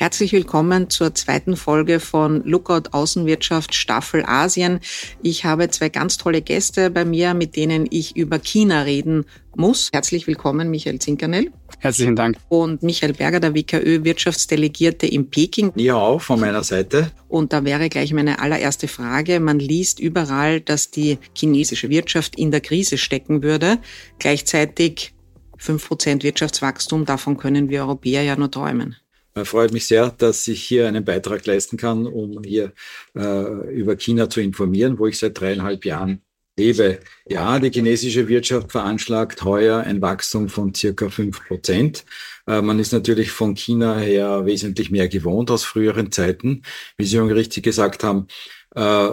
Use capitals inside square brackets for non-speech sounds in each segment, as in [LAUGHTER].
Herzlich willkommen zur zweiten Folge von Lookout Außenwirtschaft Staffel Asien. Ich habe zwei ganz tolle Gäste bei mir, mit denen ich über China reden muss. Herzlich willkommen, Michael Zinkernell. Herzlichen Dank. Und Michael Berger, der WKÖ Wirtschaftsdelegierte in Peking. Ja, auch von meiner Seite. Und da wäre gleich meine allererste Frage. Man liest überall, dass die chinesische Wirtschaft in der Krise stecken würde. Gleichzeitig 5% Wirtschaftswachstum, davon können wir Europäer ja nur träumen. Es freut mich sehr, dass ich hier einen Beitrag leisten kann, um hier äh, über China zu informieren, wo ich seit dreieinhalb Jahren lebe. Ja, die chinesische Wirtschaft veranschlagt heuer ein Wachstum von circa fünf Prozent. Äh, man ist natürlich von China her wesentlich mehr gewohnt aus früheren Zeiten. Wie Sie schon richtig gesagt haben, äh,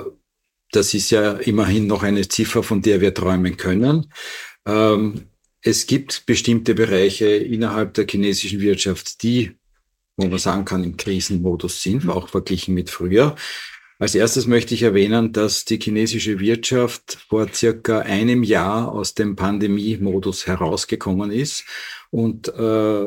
das ist ja immerhin noch eine Ziffer, von der wir träumen können. Ähm, es gibt bestimmte Bereiche innerhalb der chinesischen Wirtschaft, die wo man sagen kann, im Krisenmodus sind, auch verglichen mit früher. Als erstes möchte ich erwähnen, dass die chinesische Wirtschaft vor circa einem Jahr aus dem Pandemiemodus herausgekommen ist und äh,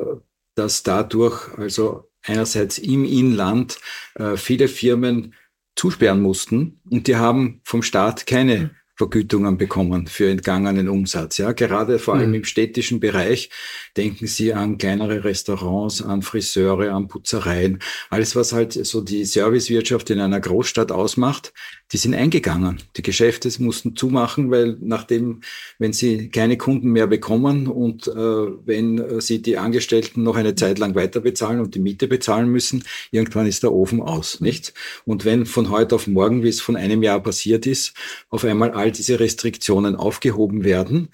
dass dadurch also einerseits im Inland äh, viele Firmen zusperren mussten und die haben vom Staat keine mhm. Vergütungen bekommen für entgangenen Umsatz. Ja, gerade vor allem mhm. im städtischen Bereich denken Sie an kleinere Restaurants, an Friseure, an Putzereien, alles was halt so die Servicewirtschaft in einer Großstadt ausmacht, die sind eingegangen. Die Geschäfte mussten zumachen, weil nachdem, wenn sie keine Kunden mehr bekommen und äh, wenn sie die Angestellten noch eine Zeit lang weiter bezahlen und die Miete bezahlen müssen, irgendwann ist der Ofen aus, nicht? Und wenn von heute auf morgen, wie es von einem Jahr passiert ist, auf einmal all diese Restriktionen aufgehoben werden,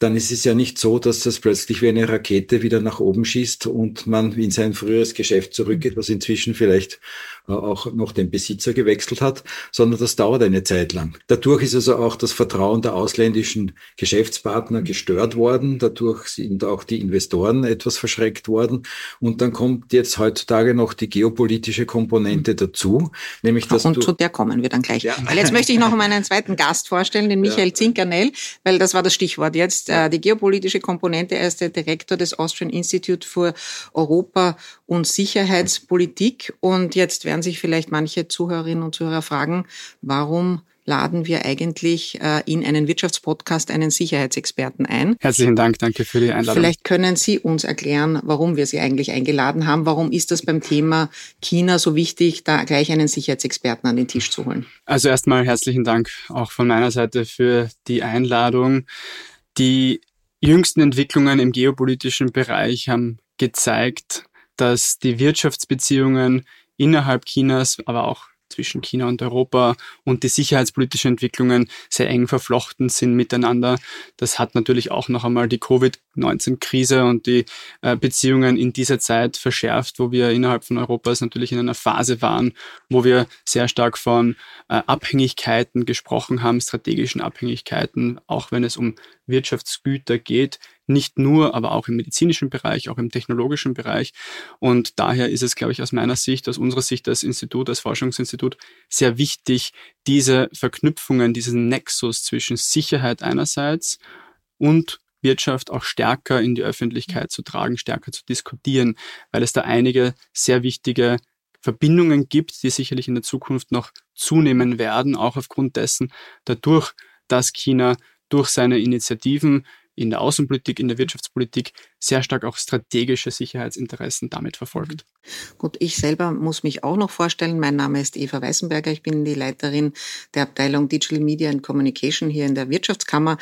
dann ist es ja nicht so, dass das plötzlich wie eine Rakete wieder nach oben schießt und man in sein früheres Geschäft zurückgeht, was inzwischen vielleicht äh, auch noch den Besitzer gewechselt hat, sondern das dauert eine Zeit lang. Dadurch ist also auch das Vertrauen der ausländischen Geschäftspartner gestört worden. Dadurch sind auch die Investoren etwas verschreckt worden. Und dann kommt jetzt heutzutage noch die geopolitische Komponente dazu, nämlich dass Und zu der kommen wir dann gleich. Ja. Weil jetzt möchte ich noch meinen zweiten Gast vorstellen, den Michael ja. Zinkernell, weil das war das Stichwort jetzt. Äh, die geopolitische Komponente. Er ist der Direktor des Austrian Institute für Europa und Sicherheitspolitik. Und jetzt werden sich vielleicht manche Zuhörerinnen und Zuhörer fragen, warum laden wir eigentlich äh, in einen Wirtschaftspodcast einen Sicherheitsexperten ein. Herzlichen Dank, danke für die Einladung. Vielleicht können Sie uns erklären, warum wir Sie eigentlich eingeladen haben. Warum ist das beim Thema China so wichtig, da gleich einen Sicherheitsexperten an den Tisch zu holen? Also erstmal herzlichen Dank auch von meiner Seite für die Einladung. Die jüngsten Entwicklungen im geopolitischen Bereich haben gezeigt, dass die Wirtschaftsbeziehungen innerhalb Chinas, aber auch zwischen China und Europa und die sicherheitspolitischen Entwicklungen sehr eng verflochten sind miteinander. Das hat natürlich auch noch einmal die Covid-19-Krise und die äh, Beziehungen in dieser Zeit verschärft, wo wir innerhalb von Europas natürlich in einer Phase waren, wo wir sehr stark von äh, Abhängigkeiten gesprochen haben, strategischen Abhängigkeiten, auch wenn es um Wirtschaftsgüter geht, nicht nur, aber auch im medizinischen Bereich, auch im technologischen Bereich. Und daher ist es, glaube ich, aus meiner Sicht, aus unserer Sicht als Institut, als Forschungsinstitut, sehr wichtig, diese Verknüpfungen, diesen Nexus zwischen Sicherheit einerseits und Wirtschaft auch stärker in die Öffentlichkeit zu tragen, stärker zu diskutieren, weil es da einige sehr wichtige Verbindungen gibt, die sicherlich in der Zukunft noch zunehmen werden, auch aufgrund dessen, dadurch, dass China durch seine Initiativen in der Außenpolitik, in der Wirtschaftspolitik sehr stark auch strategische Sicherheitsinteressen damit verfolgt. Gut, ich selber muss mich auch noch vorstellen. Mein Name ist Eva Weißenberger. Ich bin die Leiterin der Abteilung Digital Media and Communication hier in der Wirtschaftskammer.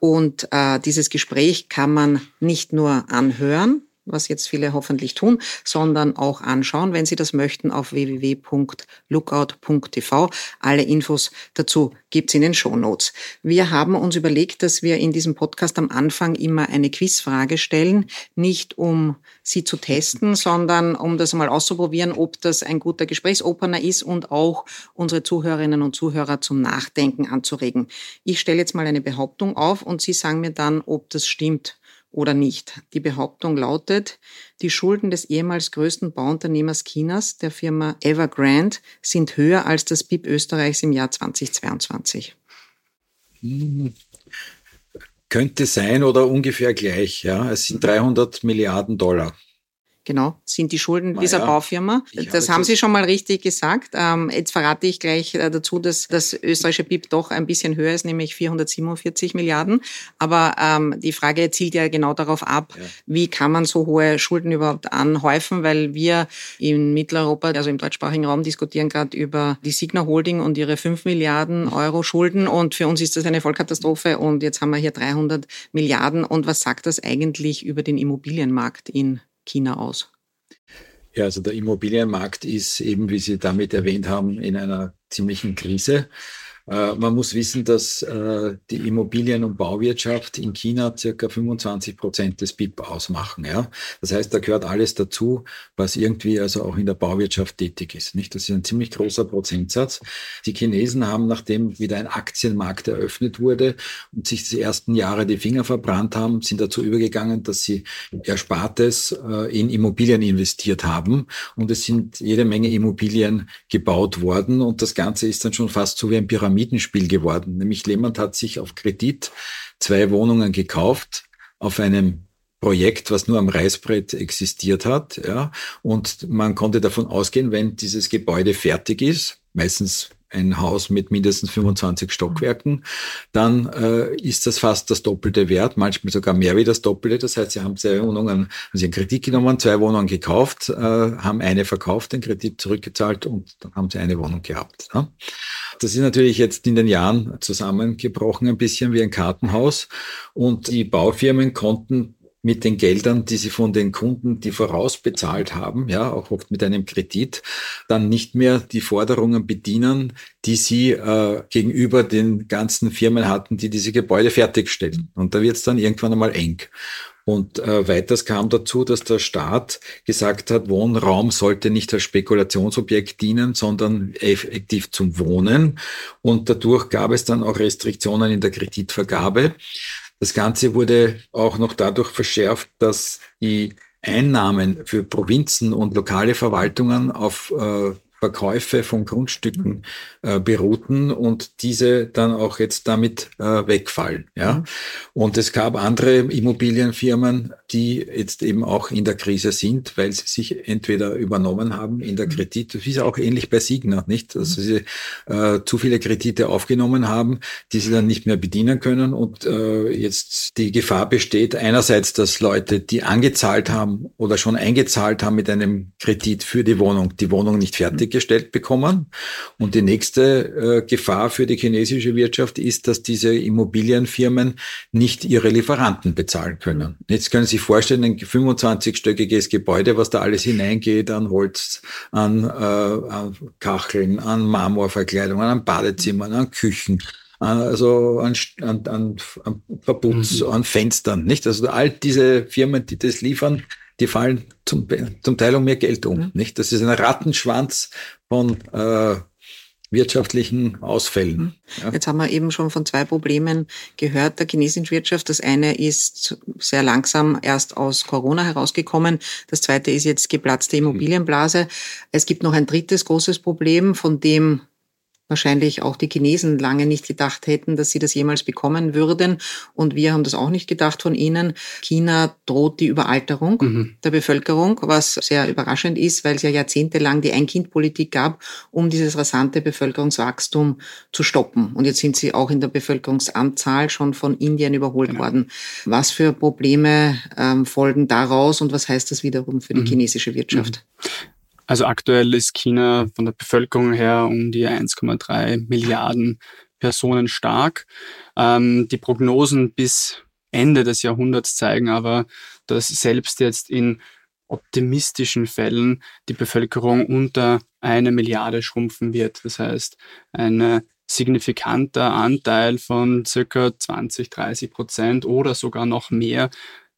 Und äh, dieses Gespräch kann man nicht nur anhören, was jetzt viele hoffentlich tun, sondern auch anschauen, wenn Sie das möchten, auf www.lookout.tv. Alle Infos dazu gibt's in den Show Notes. Wir haben uns überlegt, dass wir in diesem Podcast am Anfang immer eine Quizfrage stellen, nicht um Sie zu testen, sondern um das mal auszuprobieren, ob das ein guter Gesprächsopener ist und auch unsere Zuhörerinnen und Zuhörer zum Nachdenken anzuregen. Ich stelle jetzt mal eine Behauptung auf und Sie sagen mir dann, ob das stimmt oder nicht. Die Behauptung lautet, die Schulden des ehemals größten Bauunternehmers Chinas, der Firma Evergrande, sind höher als das BIP Österreichs im Jahr 2022. Hm. Könnte sein oder ungefähr gleich. Ja, es sind 300 Milliarden Dollar. Genau, sind die Schulden dieser ja, Baufirma. Das haben Sie schon mal richtig gesagt. Ähm, jetzt verrate ich gleich äh, dazu, dass das österreichische BIP doch ein bisschen höher ist, nämlich 447 Milliarden. Aber ähm, die Frage zielt ja genau darauf ab, ja. wie kann man so hohe Schulden überhaupt anhäufen, weil wir in Mitteleuropa, also im deutschsprachigen Raum, diskutieren gerade über die Signa Holding und ihre 5 Milliarden Euro Schulden. Und für uns ist das eine Vollkatastrophe. Und jetzt haben wir hier 300 Milliarden. Und was sagt das eigentlich über den Immobilienmarkt in China aus? Ja, also der Immobilienmarkt ist eben, wie Sie damit erwähnt haben, in einer ziemlichen Krise. Äh, man muss wissen, dass äh, die Immobilien- und Bauwirtschaft in China circa 25 Prozent des BIP ausmachen. Ja? Das heißt, da gehört alles dazu, was irgendwie also auch in der Bauwirtschaft tätig ist. Nicht? Das ist ein ziemlich großer Prozentsatz. Die Chinesen haben, nachdem wieder ein Aktienmarkt eröffnet wurde und sich die ersten Jahre die Finger verbrannt haben, sind dazu übergegangen, dass sie Erspartes äh, in Immobilien investiert haben. Und es sind jede Menge Immobilien gebaut worden. Und das Ganze ist dann schon fast so wie ein Pyramid Pyramidenspiel geworden. Nämlich Lehmann hat sich auf Kredit zwei Wohnungen gekauft auf einem Projekt, was nur am Reißbrett existiert hat, ja. Und man konnte davon ausgehen, wenn dieses Gebäude fertig ist, meistens ein Haus mit mindestens 25 Stockwerken, dann äh, ist das fast das doppelte Wert, manchmal sogar mehr wie das doppelte. Das heißt, sie haben zwei Wohnungen, also sie haben Kredit genommen, zwei Wohnungen gekauft, äh, haben eine verkauft, den Kredit zurückgezahlt und dann haben sie eine Wohnung gehabt. Ja. Das ist natürlich jetzt in den Jahren zusammengebrochen, ein bisschen wie ein Kartenhaus. Und die Baufirmen konnten mit den Geldern, die sie von den Kunden, die vorausbezahlt haben, ja, auch oft mit einem Kredit, dann nicht mehr die Forderungen bedienen, die sie äh, gegenüber den ganzen Firmen hatten, die diese Gebäude fertigstellen. Und da wird es dann irgendwann einmal eng. Und äh, weiters kam dazu, dass der Staat gesagt hat, Wohnraum sollte nicht als Spekulationsobjekt dienen, sondern effektiv zum Wohnen. Und dadurch gab es dann auch Restriktionen in der Kreditvergabe. Das Ganze wurde auch noch dadurch verschärft, dass die Einnahmen für Provinzen und lokale Verwaltungen auf äh, Verkäufe von Grundstücken äh, beruhten und diese dann auch jetzt damit äh, wegfallen. Ja? Mhm. Und es gab andere Immobilienfirmen, die jetzt eben auch in der Krise sind, weil sie sich entweder übernommen haben in der mhm. Kredit, das ist auch ähnlich bei Signa, nicht? Dass mhm. sie äh, zu viele Kredite aufgenommen haben, die sie dann nicht mehr bedienen können und äh, jetzt die Gefahr besteht, einerseits, dass Leute, die angezahlt haben oder schon eingezahlt haben mit einem Kredit für die Wohnung, die Wohnung nicht fertig gestellt bekommen. Und die nächste äh, Gefahr für die chinesische Wirtschaft ist, dass diese Immobilienfirmen nicht ihre Lieferanten bezahlen können. Jetzt können Sie sich vorstellen, ein 25-stöckiges Gebäude, was da alles hineingeht an Holz, an, äh, an Kacheln, an Marmorverkleidungen, an Badezimmern, an Küchen also an, an, an, an Verputz, mhm. an Fenstern, nicht? Also all diese Firmen, die das liefern, die fallen zum, zum Teil um mehr Geld um. Mhm. Nicht? Das ist ein Rattenschwanz von äh, wirtschaftlichen Ausfällen. Mhm. Ja. Jetzt haben wir eben schon von zwei Problemen gehört der chinesischen Wirtschaft. Das eine ist sehr langsam erst aus Corona herausgekommen. Das zweite ist jetzt geplatzte Immobilienblase. Es gibt noch ein drittes großes Problem, von dem wahrscheinlich auch die Chinesen lange nicht gedacht hätten, dass sie das jemals bekommen würden. Und wir haben das auch nicht gedacht von ihnen. China droht die Überalterung mhm. der Bevölkerung, was sehr überraschend ist, weil es ja jahrzehntelang die Ein-Kind-Politik gab, um dieses rasante Bevölkerungswachstum zu stoppen. Und jetzt sind sie auch in der Bevölkerungsanzahl schon von Indien überholt genau. worden. Was für Probleme ähm, folgen daraus und was heißt das wiederum für die mhm. chinesische Wirtschaft? Mhm. Also aktuell ist China von der Bevölkerung her um die 1,3 Milliarden Personen stark. Ähm, die Prognosen bis Ende des Jahrhunderts zeigen aber, dass selbst jetzt in optimistischen Fällen die Bevölkerung unter eine Milliarde schrumpfen wird. Das heißt, ein signifikanter Anteil von circa 20, 30 Prozent oder sogar noch mehr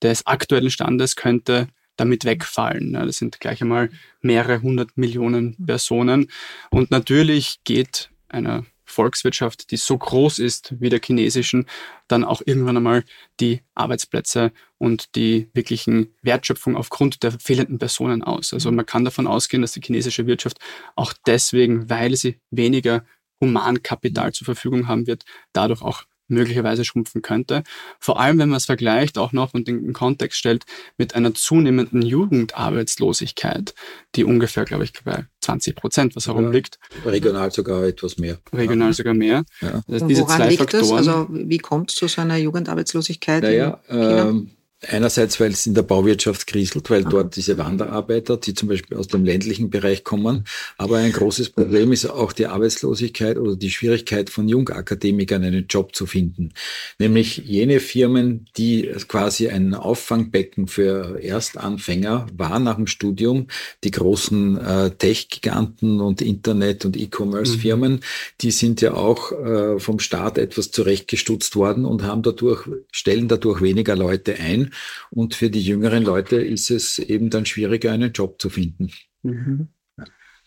des aktuellen Standes könnte damit wegfallen. Das sind gleich einmal mehrere hundert Millionen Personen. Und natürlich geht einer Volkswirtschaft, die so groß ist wie der chinesischen, dann auch irgendwann einmal die Arbeitsplätze und die wirklichen Wertschöpfung aufgrund der fehlenden Personen aus. Also man kann davon ausgehen, dass die chinesische Wirtschaft auch deswegen, weil sie weniger Humankapital zur Verfügung haben wird, dadurch auch möglicherweise schrumpfen könnte. Vor allem, wenn man es vergleicht, auch noch und in den Kontext stellt, mit einer zunehmenden Jugendarbeitslosigkeit, die ungefähr, glaube ich, bei 20 Prozent, was herumliegt. Ja, regional sogar etwas mehr. Regional sogar mehr. Ja. Also diese woran zwei liegt Faktoren, das? Also wie kommt es zu so einer Jugendarbeitslosigkeit? Naja, in China? Ähm, Einerseits, weil es in der Bauwirtschaft kriselt, weil dort diese Wanderarbeiter, die zum Beispiel aus dem ländlichen Bereich kommen. Aber ein großes Problem ist auch die Arbeitslosigkeit oder die Schwierigkeit von Jungakademikern einen Job zu finden. Nämlich jene Firmen, die quasi ein Auffangbecken für Erstanfänger waren nach dem Studium, die großen äh, Tech-Giganten und Internet- und E-Commerce-Firmen, die sind ja auch äh, vom Staat etwas zurechtgestutzt worden und haben dadurch, stellen dadurch weniger Leute ein und für die jüngeren Leute ist es eben dann schwieriger, einen Job zu finden. Mhm.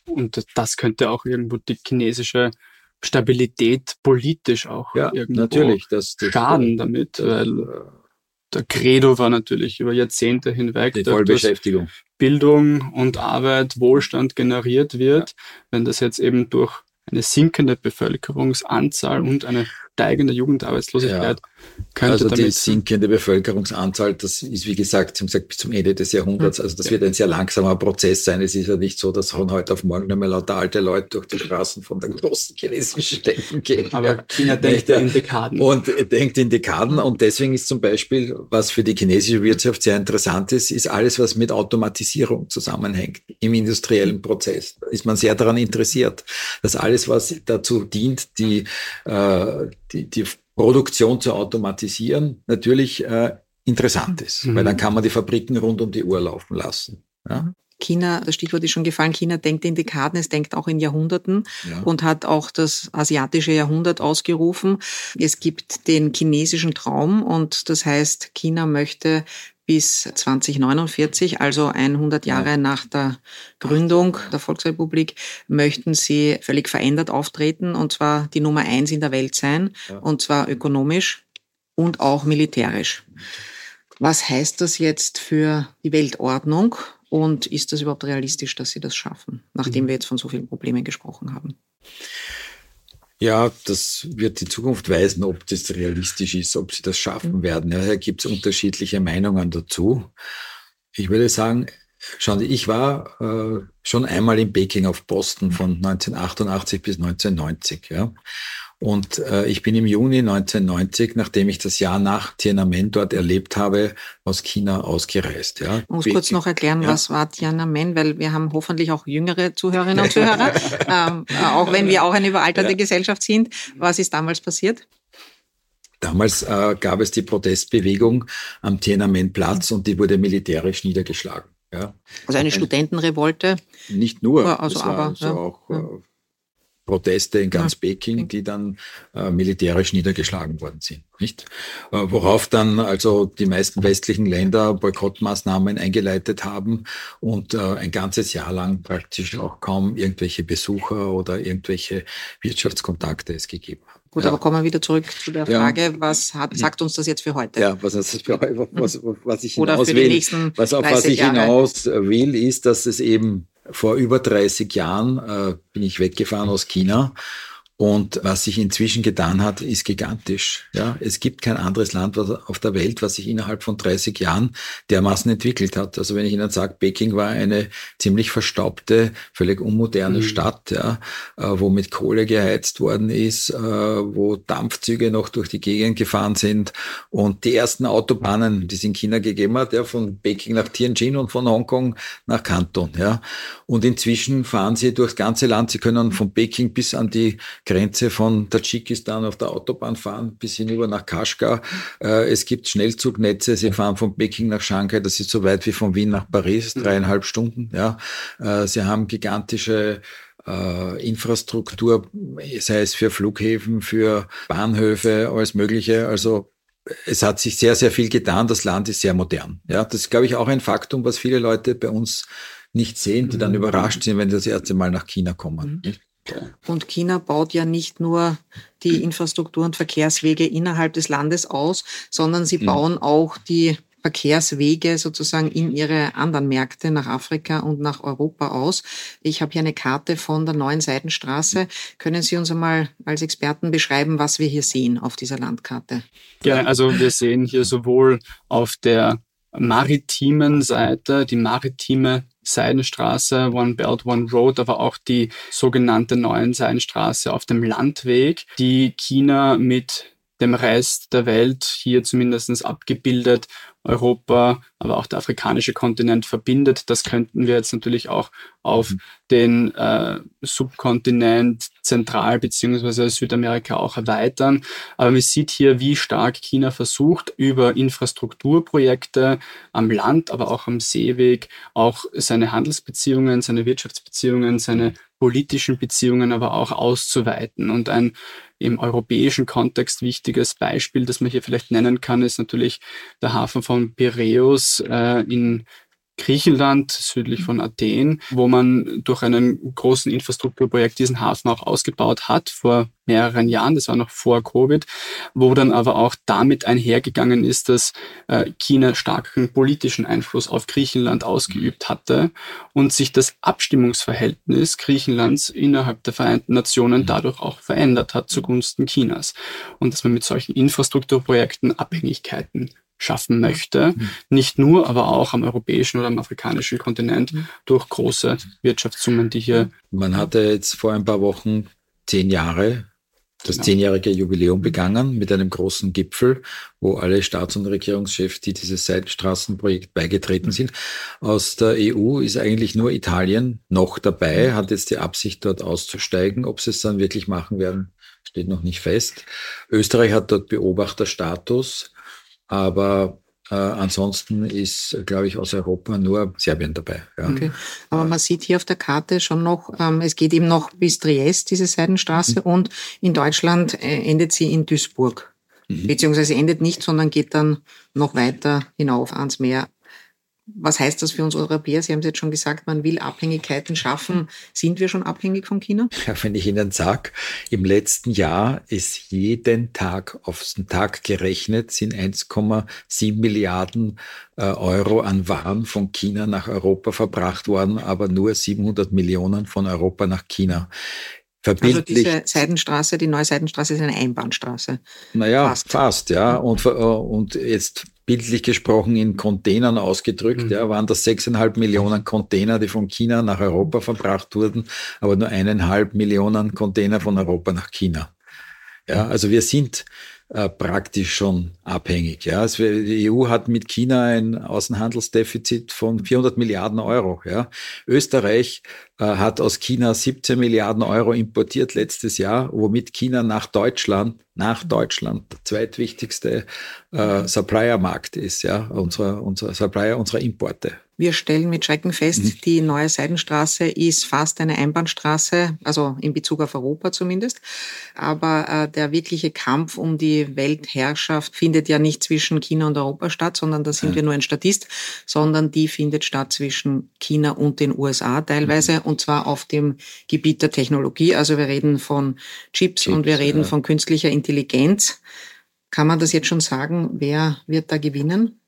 Und das könnte auch irgendwo die chinesische Stabilität politisch auch ja, irgendwo natürlich, das, das, schaden damit, weil äh, der Credo war natürlich über Jahrzehnte hinweg, die Vollbeschäftigung. Bildung und Arbeit, Wohlstand generiert wird. Ja. Wenn das jetzt eben durch eine sinkende Bevölkerungsanzahl und eine steigende Jugendarbeitslosigkeit ja. könnte Also die sinkende Bevölkerungsanzahl, das ist wie gesagt, gesagt, bis zum Ende des Jahrhunderts, also das ja. wird ein sehr langsamer Prozess sein. Es ist ja nicht so, dass von heute auf morgen mehr lauter alte Leute durch die Straßen von den großen chinesischen Städten gehen. Aber China denkt in Dekaden. Und denkt in Dekaden und deswegen ist zum Beispiel, was für die chinesische Wirtschaft sehr interessant ist, ist alles, was mit Automatisierung zusammenhängt im industriellen Prozess. Da ist man sehr daran interessiert, dass alles, was dazu dient, die äh, die, die Produktion zu automatisieren, natürlich äh, interessant ist, mhm. weil dann kann man die Fabriken rund um die Uhr laufen lassen. Ja? China, das Stichwort ist schon gefallen, China denkt in Dekaden, es denkt auch in Jahrhunderten ja. und hat auch das asiatische Jahrhundert ausgerufen. Es gibt den chinesischen Traum und das heißt, China möchte bis 2049, also 100 Jahre ja. nach der Gründung der Volksrepublik, möchten sie völlig verändert auftreten und zwar die Nummer eins in der Welt sein und zwar ökonomisch und auch militärisch. Was heißt das jetzt für die Weltordnung und ist das überhaupt realistisch, dass sie das schaffen, nachdem mhm. wir jetzt von so vielen Problemen gesprochen haben? Ja, das wird die Zukunft weisen, ob das realistisch ist, ob sie das schaffen mhm. werden. Ja, da gibt es unterschiedliche Meinungen dazu. Ich würde sagen, schauen Sie, ich war äh, schon einmal in Peking auf Posten von 1988 bis 1990. Ja. Und äh, ich bin im Juni 1990, nachdem ich das Jahr nach Tiananmen dort erlebt habe, aus China ausgereist. Ja. Ich muss kurz noch erklären, ja. was war Tiananmen, weil wir haben hoffentlich auch jüngere Zuhörerinnen und Zuhörer, [LAUGHS] ähm, auch wenn wir auch eine überalterte ja. Gesellschaft sind. Was ist damals passiert? Damals äh, gab es die Protestbewegung am Tiananmen-Platz und die wurde militärisch niedergeschlagen. Ja. Also eine Studentenrevolte? Nicht nur, also, aber, also ja. auch äh, Proteste in ganz ja. Peking, die dann äh, militärisch niedergeschlagen worden sind. Nicht? Äh, worauf dann also die meisten westlichen Länder Boykottmaßnahmen eingeleitet haben und äh, ein ganzes Jahr lang praktisch auch kaum irgendwelche Besucher oder irgendwelche Wirtschaftskontakte es gegeben hat. Gut, ja. aber kommen wir wieder zurück zu der Frage, ja. was hat, sagt uns das jetzt für heute? Ja, was, für, was, was ich hinaus will, was, auf was ich hinaus will, ist, dass es eben vor über 30 Jahren äh, bin ich weggefahren aus China und was sich inzwischen getan hat, ist gigantisch. Ja, es gibt kein anderes Land auf der Welt, was sich innerhalb von 30 Jahren dermaßen entwickelt hat. Also wenn ich Ihnen sage, Peking war eine ziemlich verstaubte, völlig unmoderne mhm. Stadt, ja, äh, wo mit Kohle geheizt worden ist, äh, wo Dampfzüge noch durch die Gegend gefahren sind und die ersten Autobahnen, die es in China gegeben hat, ja, von Peking nach Tianjin und von Hongkong nach Kanton, ja. Und inzwischen fahren sie durchs ganze Land. Sie können von Peking bis an die Grenze von Tadschikistan auf der Autobahn fahren bis hinüber nach Kaschgar. Äh, es gibt Schnellzugnetze. Sie fahren von Peking nach Shanghai. Das ist so weit wie von Wien nach Paris, mhm. dreieinhalb Stunden. Ja, äh, sie haben gigantische äh, Infrastruktur, sei es für Flughäfen, für Bahnhöfe, alles Mögliche. Also es hat sich sehr, sehr viel getan. Das Land ist sehr modern. Ja, das ist, glaube ich, auch ein Faktum, was viele Leute bei uns nicht sehen, die dann mhm. überrascht sind, wenn sie das erste Mal nach China kommen. Mhm. Und China baut ja nicht nur die Infrastruktur und Verkehrswege innerhalb des Landes aus, sondern sie mhm. bauen auch die Verkehrswege sozusagen in ihre anderen Märkte nach Afrika und nach Europa aus. Ich habe hier eine Karte von der neuen Seidenstraße. Können Sie uns einmal als Experten beschreiben, was wir hier sehen auf dieser Landkarte? Ja, also wir sehen hier sowohl auf der maritimen Seite, die maritime Seidenstraße, One Belt, One Road, aber auch die sogenannte neuen Seidenstraße auf dem Landweg, die China mit dem Rest der Welt hier zumindest abgebildet Europa, aber auch der afrikanische Kontinent verbindet. Das könnten wir jetzt natürlich auch auf mhm. den äh, Subkontinent Zentral- bzw. Südamerika auch erweitern. Aber man sieht hier, wie stark China versucht, über Infrastrukturprojekte am Land, aber auch am Seeweg, auch seine Handelsbeziehungen, seine Wirtschaftsbeziehungen, seine politischen Beziehungen aber auch auszuweiten. Und ein im europäischen Kontext wichtiges Beispiel, das man hier vielleicht nennen kann, ist natürlich der Hafen von Piräus äh, in Griechenland, südlich von Athen, wo man durch einen großen Infrastrukturprojekt diesen Hafen auch ausgebaut hat vor mehreren Jahren, das war noch vor Covid, wo dann aber auch damit einhergegangen ist, dass äh, China starken politischen Einfluss auf Griechenland ausgeübt hatte und sich das Abstimmungsverhältnis Griechenlands innerhalb der Vereinten Nationen dadurch auch verändert hat zugunsten Chinas. Und dass man mit solchen Infrastrukturprojekten Abhängigkeiten schaffen möchte. Mhm. Nicht nur, aber auch am europäischen oder am afrikanischen Kontinent mhm. durch große Wirtschaftssummen, die hier. Man hatte jetzt vor ein paar Wochen zehn Jahre das genau. zehnjährige Jubiläum begangen mit einem großen Gipfel, wo alle Staats- und Regierungschefs, die dieses Seitenstraßenprojekt beigetreten sind. Aus der EU ist eigentlich nur Italien noch dabei, hat jetzt die Absicht, dort auszusteigen. Ob sie es dann wirklich machen werden, steht noch nicht fest. Österreich hat dort Beobachterstatus. Aber äh, ansonsten ist, glaube ich, aus Europa nur Serbien dabei. Ja. Okay. Aber man sieht hier auf der Karte schon noch, ähm, es geht eben noch bis Triest, diese Seidenstraße, mhm. und in Deutschland äh, endet sie in Duisburg. Mhm. Beziehungsweise endet nicht, sondern geht dann noch weiter hinauf ans Meer. Was heißt das für uns Europäer? Sie haben es jetzt schon gesagt, man will Abhängigkeiten schaffen. Sind wir schon abhängig von China? Ja, wenn ich Ihnen sage, im letzten Jahr ist jeden Tag auf den Tag gerechnet, sind 1,7 Milliarden äh, Euro an Waren von China nach Europa verbracht worden, aber nur 700 Millionen von Europa nach China. Also diese Seidenstraße, die neue Seidenstraße ist eine Einbahnstraße. Naja, fast, fast ja. Und, äh, und jetzt bildlich gesprochen in Containern ausgedrückt, mhm. ja, waren das sechseinhalb Millionen Container, die von China nach Europa verbracht wurden, aber nur eineinhalb Millionen Container von Europa nach China. Ja, also wir sind äh, praktisch schon abhängig. Ja. Also die EU hat mit China ein Außenhandelsdefizit von 400 Milliarden Euro. Ja. Österreich hat aus China 17 Milliarden Euro importiert letztes Jahr, womit China nach Deutschland, nach Deutschland der zweitwichtigste äh, Suppliermarkt ist, ja, unser, unser Supplier unserer Importe. Wir stellen mit Schrecken fest, mhm. die neue Seidenstraße ist fast eine Einbahnstraße, also in Bezug auf Europa zumindest. Aber äh, der wirkliche Kampf um die Weltherrschaft findet ja nicht zwischen China und Europa statt, sondern da sind ja. wir nur ein Statist, sondern die findet statt zwischen China und den USA teilweise mhm. Und zwar auf dem Gebiet der Technologie. Also wir reden von Chips, Chips und wir reden ja. von künstlicher Intelligenz. Kann man das jetzt schon sagen? Wer wird da gewinnen?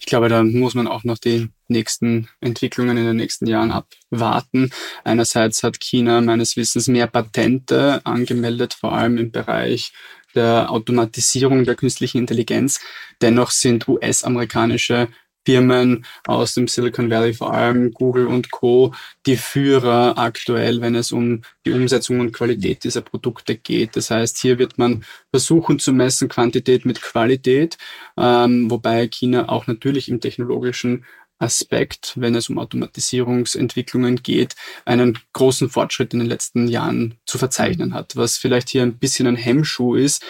Ich glaube, da muss man auch noch die nächsten Entwicklungen in den nächsten Jahren abwarten. Einerseits hat China meines Wissens mehr Patente angemeldet, vor allem im Bereich der Automatisierung der künstlichen Intelligenz. Dennoch sind US-amerikanische Firmen aus dem Silicon Valley, vor allem Google und Co., die Führer aktuell, wenn es um die Umsetzung und Qualität dieser Produkte geht. Das heißt, hier wird man versuchen zu messen Quantität mit Qualität, ähm, wobei China auch natürlich im technologischen Aspekt, wenn es um Automatisierungsentwicklungen geht, einen großen Fortschritt in den letzten Jahren zu verzeichnen hat. Was vielleicht hier ein bisschen ein Hemmschuh ist,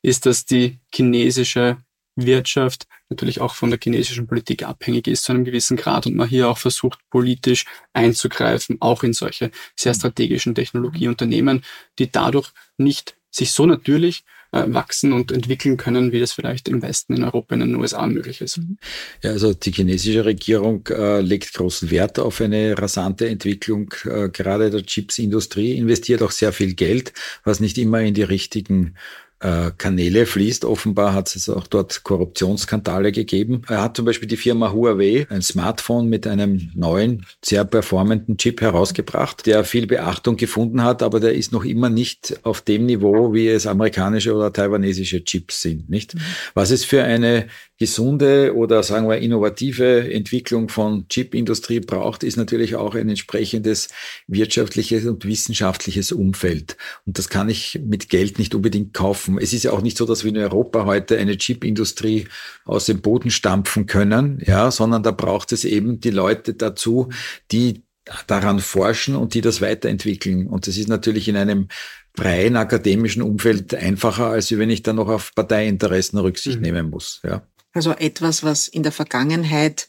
ist, dass die chinesische Wirtschaft natürlich auch von der chinesischen Politik abhängig ist zu einem gewissen Grad und man hier auch versucht, politisch einzugreifen, auch in solche sehr strategischen Technologieunternehmen, die dadurch nicht sich so natürlich äh, wachsen und entwickeln können, wie das vielleicht im Westen, in Europa, in den USA möglich ist. Ja, also die chinesische Regierung äh, legt großen Wert auf eine rasante Entwicklung, äh, gerade der Chipsindustrie, investiert auch sehr viel Geld, was nicht immer in die richtigen Kanäle fließt. Offenbar hat es auch dort Korruptionsskandale gegeben. Er hat zum Beispiel die Firma Huawei ein Smartphone mit einem neuen, sehr performenden Chip herausgebracht, der viel Beachtung gefunden hat, aber der ist noch immer nicht auf dem Niveau, wie es amerikanische oder taiwanesische Chips sind, nicht? Mhm. Was es für eine gesunde oder sagen wir innovative Entwicklung von Chipindustrie braucht, ist natürlich auch ein entsprechendes wirtschaftliches und wissenschaftliches Umfeld. Und das kann ich mit Geld nicht unbedingt kaufen. Es ist ja auch nicht so, dass wir in Europa heute eine Chipindustrie aus dem Boden stampfen können, ja, sondern da braucht es eben die Leute dazu, die daran forschen und die das weiterentwickeln. Und das ist natürlich in einem freien akademischen Umfeld einfacher, als wenn ich dann noch auf Parteiinteressen Rücksicht mhm. nehmen muss. Ja. Also etwas, was in der Vergangenheit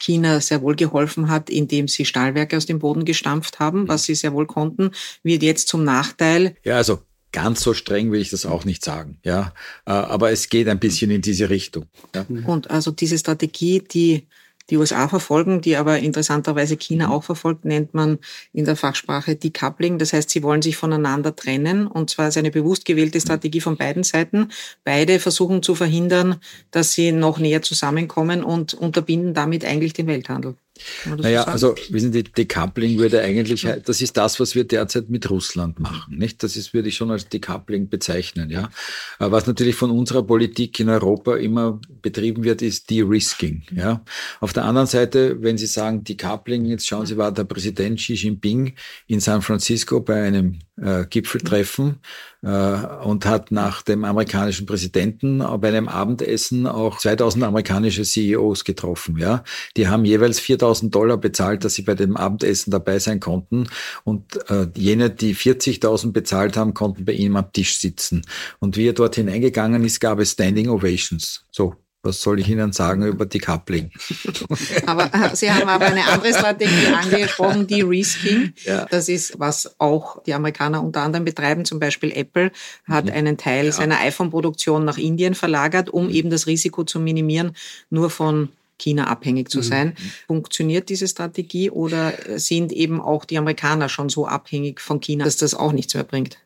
China sehr wohl geholfen hat, indem sie Stahlwerke aus dem Boden gestampft haben, was sie sehr wohl konnten, wird jetzt zum Nachteil. Ja, also ganz so streng will ich das auch nicht sagen, ja. Äh, aber es geht ein bisschen in diese Richtung. Ja. Und also diese Strategie, die die USA verfolgen, die aber interessanterweise China auch verfolgt, nennt man in der Fachsprache Decoupling. Das heißt, sie wollen sich voneinander trennen und zwar ist eine bewusst gewählte Strategie von beiden Seiten. Beide versuchen zu verhindern, dass sie noch näher zusammenkommen und unterbinden damit eigentlich den Welthandel. Naja, so also wissen Sie, Decoupling würde eigentlich, das ist das, was wir derzeit mit Russland machen, nicht? Das ist, würde ich schon als Decoupling bezeichnen, ja. Was natürlich von unserer Politik in Europa immer betrieben wird, ist De-Risking, ja. Auf der anderen Seite, wenn Sie sagen Decoupling, jetzt schauen Sie, war der Präsident Xi Jinping in San Francisco bei einem äh, Gipfeltreffen äh, und hat nach dem amerikanischen Präsidenten bei einem Abendessen auch 2000 amerikanische CEOs getroffen. Ja, die haben jeweils 4000 Dollar bezahlt, dass sie bei dem Abendessen dabei sein konnten und äh, jene, die 40.000 bezahlt haben, konnten bei ihm am Tisch sitzen. Und wie er dort hineingegangen ist, gab es Standing Ovations. So was soll ich Ihnen sagen über Decoupling? [LAUGHS] aber äh, Sie haben aber eine andere Strategie angesprochen, die Risking. Ja. Das ist, was auch die Amerikaner unter anderem betreiben. Zum Beispiel Apple hat mhm. einen Teil ja. seiner iPhone-Produktion nach Indien verlagert, um mhm. eben das Risiko zu minimieren, nur von China abhängig zu mhm. sein. Mhm. Funktioniert diese Strategie oder sind eben auch die Amerikaner schon so abhängig von China, dass das auch nichts mehr bringt?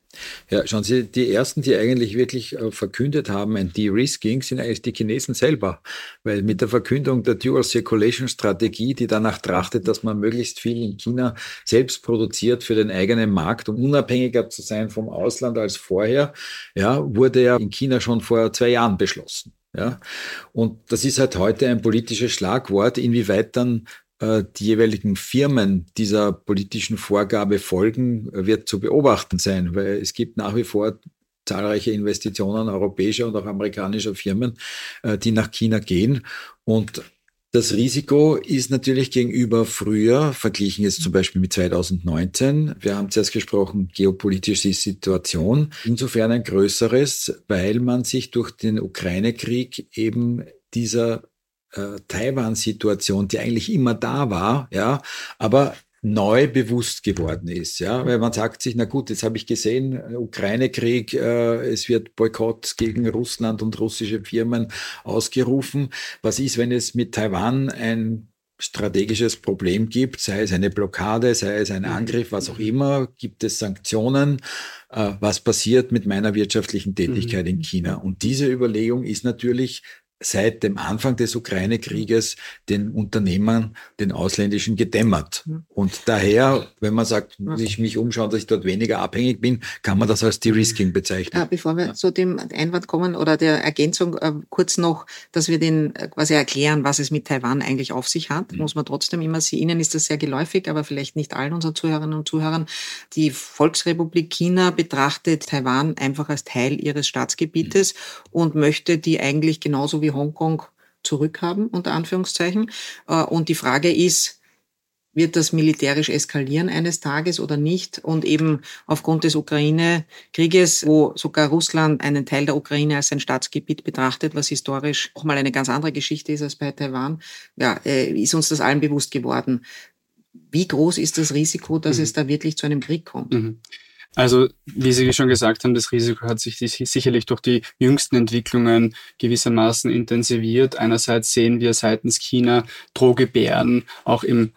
Ja, schauen Sie, die ersten, die eigentlich wirklich äh, verkündet haben, ein De-Risking, sind eigentlich die Chinesen selber. Weil mit der Verkündung der Dual Circulation Strategie, die danach trachtet, dass man möglichst viel in China selbst produziert für den eigenen Markt, um unabhängiger zu sein vom Ausland als vorher, ja, wurde ja in China schon vor zwei Jahren beschlossen. Ja, und das ist halt heute ein politisches Schlagwort, inwieweit dann die jeweiligen Firmen dieser politischen Vorgabe folgen, wird zu beobachten sein, weil es gibt nach wie vor zahlreiche Investitionen europäischer und auch amerikanischer Firmen, äh, die nach China gehen. Und das Risiko ist natürlich gegenüber früher, verglichen jetzt zum Beispiel mit 2019, wir haben zuerst gesprochen, geopolitische Situation, insofern ein größeres, weil man sich durch den Ukraine-Krieg eben dieser äh, Taiwan-Situation, die eigentlich immer da war, ja, aber neu bewusst geworden ist, ja, weil man sagt sich, na gut, jetzt habe ich gesehen, Ukraine-Krieg, äh, es wird Boykott gegen Russland und russische Firmen ausgerufen. Was ist, wenn es mit Taiwan ein strategisches Problem gibt, sei es eine Blockade, sei es ein Angriff, was auch immer, gibt es Sanktionen, äh, was passiert mit meiner wirtschaftlichen Tätigkeit in China? Und diese Überlegung ist natürlich seit dem Anfang des Ukraine-Krieges den Unternehmern, den ausländischen gedämmert. Und daher, wenn man sagt, muss ich mich umschauen, dass ich dort weniger abhängig bin, kann man das als De-Risking bezeichnen. bevor wir zu dem Einwand kommen oder der Ergänzung, äh, kurz noch, dass wir den äh, quasi erklären, was es mit Taiwan eigentlich auf sich hat, mhm. muss man trotzdem immer sehen. Ihnen ist das sehr geläufig, aber vielleicht nicht allen unseren Zuhörerinnen und Zuhörern. Die Volksrepublik China betrachtet Taiwan einfach als Teil ihres Staatsgebietes mhm. und möchte die eigentlich genauso wie Hongkong zurückhaben, unter Anführungszeichen. Äh, und die Frage ist, wird das militärisch eskalieren eines Tages oder nicht? Und eben aufgrund des Ukraine-Krieges, wo sogar Russland einen Teil der Ukraine als sein Staatsgebiet betrachtet, was historisch auch mal eine ganz andere Geschichte ist als bei Taiwan, ja, äh, ist uns das allen bewusst geworden. Wie groß ist das Risiko, dass mhm. es da wirklich zu einem Krieg kommt? Mhm. Also, wie Sie schon gesagt haben, das Risiko hat sich sicherlich durch die jüngsten Entwicklungen gewissermaßen intensiviert. Einerseits sehen wir seitens China Drohgebärden, auch im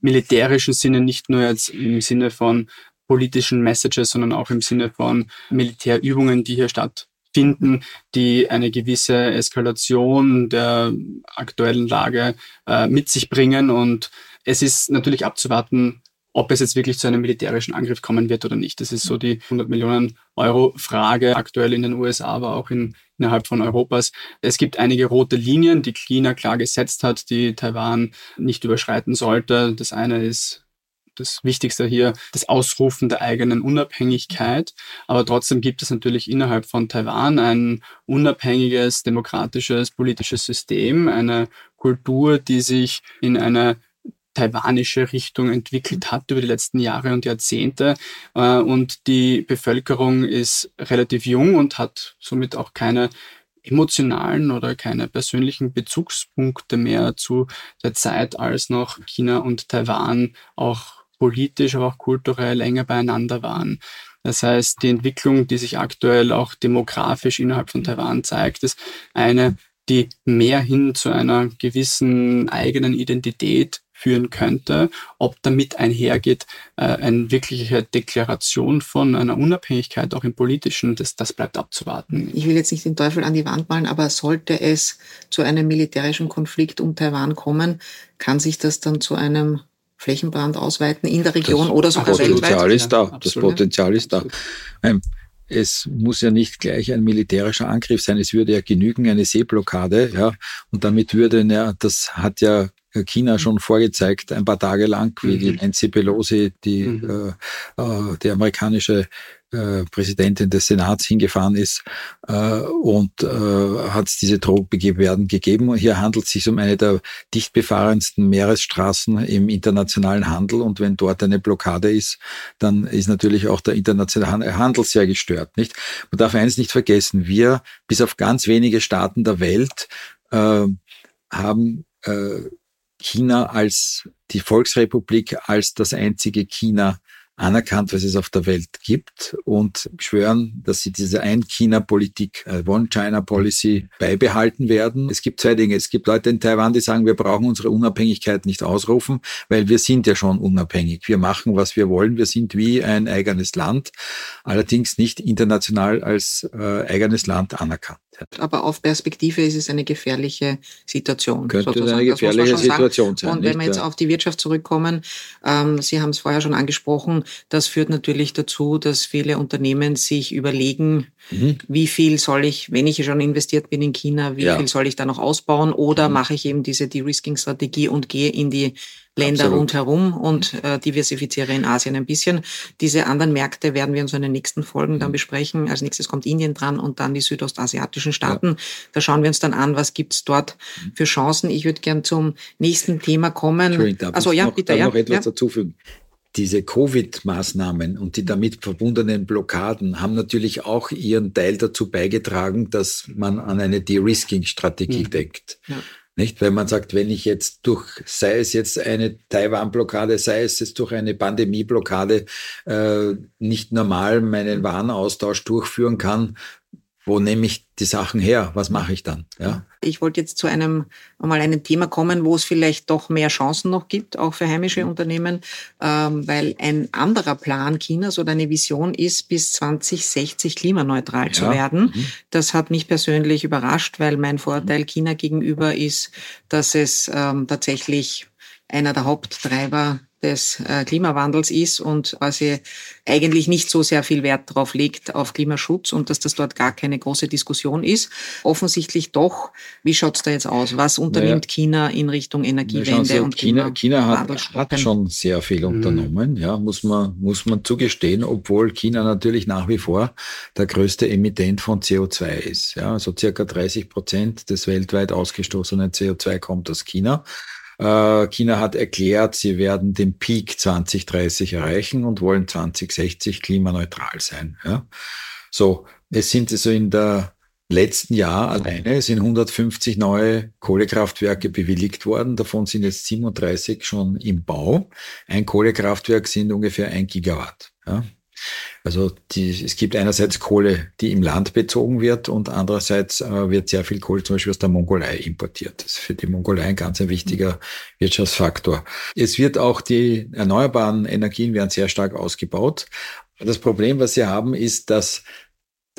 militärischen Sinne, nicht nur jetzt im Sinne von politischen Messages, sondern auch im Sinne von Militärübungen, die hier stattfinden, die eine gewisse Eskalation der aktuellen Lage äh, mit sich bringen. Und es ist natürlich abzuwarten, ob es jetzt wirklich zu einem militärischen Angriff kommen wird oder nicht. Das ist so die 100 Millionen Euro Frage aktuell in den USA, aber auch in, innerhalb von Europas. Es gibt einige rote Linien, die China klar gesetzt hat, die Taiwan nicht überschreiten sollte. Das eine ist das Wichtigste hier, das Ausrufen der eigenen Unabhängigkeit. Aber trotzdem gibt es natürlich innerhalb von Taiwan ein unabhängiges, demokratisches, politisches System, eine Kultur, die sich in eine taiwanische Richtung entwickelt hat über die letzten Jahre und Jahrzehnte. Äh, und die Bevölkerung ist relativ jung und hat somit auch keine emotionalen oder keine persönlichen Bezugspunkte mehr zu der Zeit, als noch China und Taiwan auch politisch, aber auch kulturell enger beieinander waren. Das heißt, die Entwicklung, die sich aktuell auch demografisch innerhalb von Taiwan zeigt, ist eine, die mehr hin zu einer gewissen eigenen Identität führen könnte, ob damit einhergeht äh, eine wirkliche Deklaration von einer Unabhängigkeit auch im politischen, das, das bleibt abzuwarten. Ich will jetzt nicht den Teufel an die Wand malen, aber sollte es zu einem militärischen Konflikt um Taiwan kommen, kann sich das dann zu einem Flächenbrand ausweiten in der Region das oder sogar Potenzial weltweit? ist da. das Potenzial ist da. Ähm, es muss ja nicht gleich ein militärischer Angriff sein. Es würde ja genügen eine Seeblockade, ja, und damit würde ja, das hat ja China schon vorgezeigt, ein paar Tage lang, wie mhm. die Nancy Pelosi, die, mhm. äh, äh, die amerikanische äh, Präsidentin des Senats hingefahren ist äh, und äh, hat es diese Drohbegeberden gegeben. Hier handelt es sich um eine der dicht befahrensten Meeresstraßen im internationalen Handel und wenn dort eine Blockade ist, dann ist natürlich auch der internationale Handel sehr gestört. Nicht? Man darf eines nicht vergessen, wir bis auf ganz wenige Staaten der Welt äh, haben äh, China als die Volksrepublik als das einzige China anerkannt, was es auf der Welt gibt und schwören, dass sie diese Ein-China-Politik, äh, One-China-Policy beibehalten werden. Es gibt zwei Dinge. Es gibt Leute in Taiwan, die sagen, wir brauchen unsere Unabhängigkeit nicht ausrufen, weil wir sind ja schon unabhängig. Wir machen, was wir wollen. Wir sind wie ein eigenes Land, allerdings nicht international als äh, eigenes Land anerkannt. Aber auf Perspektive ist es eine gefährliche Situation. Könnte sozusagen. eine gefährliche Situation sein. Und wenn wir jetzt auf die Wirtschaft zurückkommen, ähm, Sie haben es vorher schon angesprochen, das führt natürlich dazu, dass viele Unternehmen sich überlegen, mhm. wie viel soll ich, wenn ich schon investiert bin in China, wie ja. viel soll ich da noch ausbauen oder mhm. mache ich eben diese De-Risking-Strategie und gehe in die Länder Absolut. rundherum und äh, diversifiziere in Asien ein bisschen. Diese anderen Märkte werden wir uns in den nächsten Folgen dann mhm. besprechen. Als nächstes kommt Indien dran und dann die südostasiatischen Staaten. Ja. Da schauen wir uns dann an, was gibt's dort mhm. für Chancen. Ich würde gern zum nächsten Thema kommen. Also ja, noch, bitte. Ja, noch etwas ja. dazufügen diese Covid-Maßnahmen und die damit verbundenen Blockaden haben natürlich auch ihren Teil dazu beigetragen, dass man an eine De-Risking-Strategie mhm. denkt. Ja. Nicht, weil man sagt, wenn ich jetzt durch, sei es jetzt eine Taiwan-Blockade, sei es jetzt durch eine Pandemie-Blockade, äh, nicht normal meinen Warenaustausch durchführen kann, wo nehme ich die Sachen her? Was mache ich dann? Ja. Ich wollte jetzt zu einem mal einem Thema kommen, wo es vielleicht doch mehr Chancen noch gibt, auch für heimische mhm. Unternehmen, ähm, weil ein anderer Plan Chinas oder eine Vision ist, bis 2060 klimaneutral ja. zu werden. Mhm. Das hat mich persönlich überrascht, weil mein Vorteil mhm. China gegenüber ist, dass es ähm, tatsächlich einer der Haupttreiber des äh, Klimawandels ist und quasi eigentlich nicht so sehr viel Wert darauf legt, auf Klimaschutz und dass das dort gar keine große Diskussion ist. Offensichtlich doch. Wie schaut's da jetzt aus? Was unternimmt naja, China in Richtung Energiewende Sie, und China? China hat, hat schon sehr viel mhm. unternommen, ja, muss man, muss man zugestehen, obwohl China natürlich nach wie vor der größte Emittent von CO2 ist. Ja, also circa 30 Prozent des weltweit ausgestoßenen CO2 kommt aus China. Äh, China hat erklärt, sie werden den Peak 2030 erreichen und wollen 2060 klimaneutral sein. Ja? So, es sind also in der letzten Jahr alleine sind 150 neue Kohlekraftwerke bewilligt worden. Davon sind jetzt 37 schon im Bau. Ein Kohlekraftwerk sind ungefähr ein Gigawatt. Ja? Also die, es gibt einerseits Kohle, die im Land bezogen wird und andererseits äh, wird sehr viel Kohle zum Beispiel aus der Mongolei importiert. Das ist für die Mongolei ein ganz ein wichtiger Wirtschaftsfaktor. Es wird auch die erneuerbaren Energien werden sehr stark ausgebaut. Das Problem, was sie haben, ist, dass